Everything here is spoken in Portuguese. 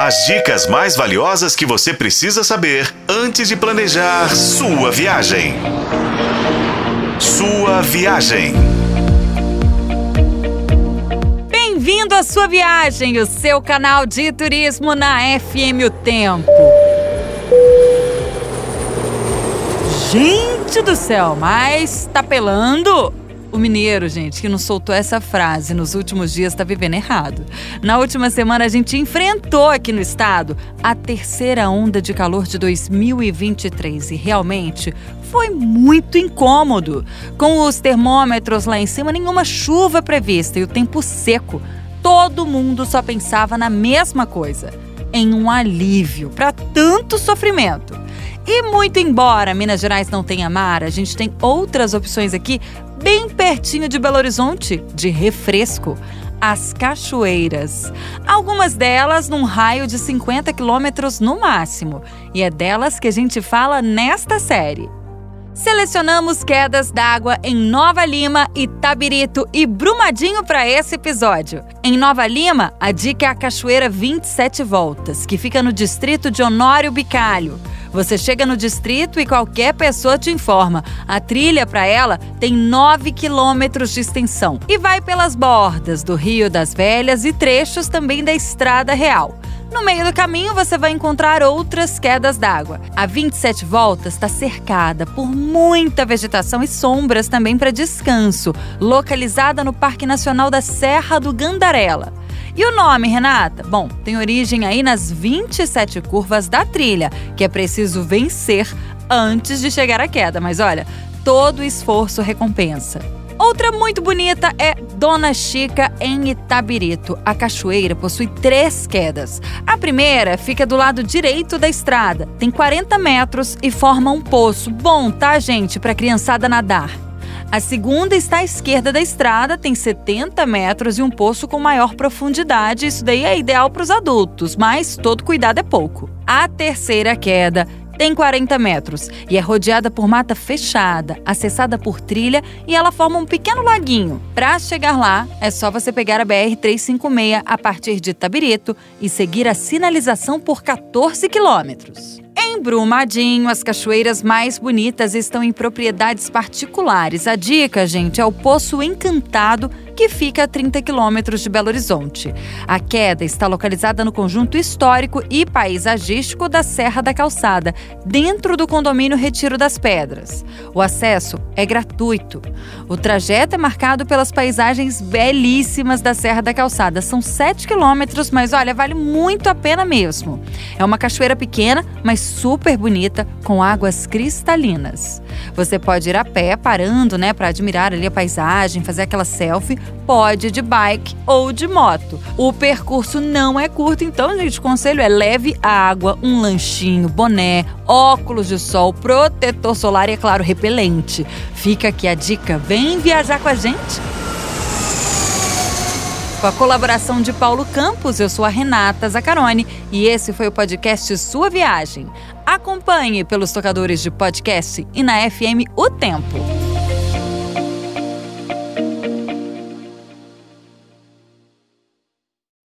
As dicas mais valiosas que você precisa saber antes de planejar sua viagem. Sua viagem. Bem-vindo à sua viagem, o seu canal de turismo na FM O Tempo. Gente do céu, mas tá pelando? O mineiro, gente, que não soltou essa frase nos últimos dias está vivendo errado. Na última semana, a gente enfrentou aqui no estado a terceira onda de calor de 2023 e realmente foi muito incômodo. Com os termômetros lá em cima, nenhuma chuva prevista e o tempo seco, todo mundo só pensava na mesma coisa: em um alívio para tanto sofrimento. E muito embora Minas Gerais não tenha mar, a gente tem outras opções aqui bem pertinho de Belo Horizonte, de refresco. As cachoeiras. Algumas delas num raio de 50 quilômetros no máximo. E é delas que a gente fala nesta série. Selecionamos quedas d'água em Nova Lima, Itabirito e Brumadinho para esse episódio. Em Nova Lima, a dica é a Cachoeira 27 Voltas, que fica no distrito de Honório Bicalho. Você chega no distrito e qualquer pessoa te informa. A trilha para ela tem 9 quilômetros de extensão e vai pelas bordas do Rio das Velhas e trechos também da Estrada Real. No meio do caminho, você vai encontrar outras quedas d'água. A 27 voltas está cercada por muita vegetação e sombras também para descanso, localizada no Parque Nacional da Serra do Gandarela. E o nome, Renata? Bom, tem origem aí nas 27 curvas da trilha, que é preciso vencer antes de chegar à queda. Mas olha, todo esforço recompensa. Outra muito bonita é Dona Chica em Itabirito. A cachoeira possui três quedas. A primeira fica do lado direito da estrada, tem 40 metros e forma um poço. Bom, tá, gente, para criançada nadar. A segunda está à esquerda da estrada, tem 70 metros e um poço com maior profundidade. Isso daí é ideal para os adultos, mas todo cuidado é pouco. A terceira queda tem 40 metros e é rodeada por mata fechada, acessada por trilha e ela forma um pequeno laguinho. Para chegar lá, é só você pegar a BR 356 a partir de Tabirito e seguir a sinalização por 14 quilômetros. Em Brumadinho, as cachoeiras mais bonitas estão em propriedades particulares. A dica, gente, é o Poço Encantado, que fica a 30 quilômetros de Belo Horizonte. A queda está localizada no conjunto histórico e paisagístico da Serra da Calçada, dentro do condomínio Retiro das Pedras. O acesso é gratuito. O trajeto é marcado pelas paisagens belíssimas da Serra da Calçada. São 7 quilômetros, mas olha, vale muito a pena mesmo. É uma cachoeira pequena, mas super bonita, com águas cristalinas. Você pode ir a pé, parando, né, para admirar ali a paisagem, fazer aquela selfie, pode de bike ou de moto. O percurso não é curto, então, gente, o conselho é leve água, um lanchinho, boné, óculos de sol, protetor solar e, é claro, repelente. Fica aqui a dica, vem viajar com a gente! Com a colaboração de Paulo Campos, eu sou a Renata Zacarone e esse foi o podcast Sua Viagem. Acompanhe pelos tocadores de podcast e na FM O Tempo.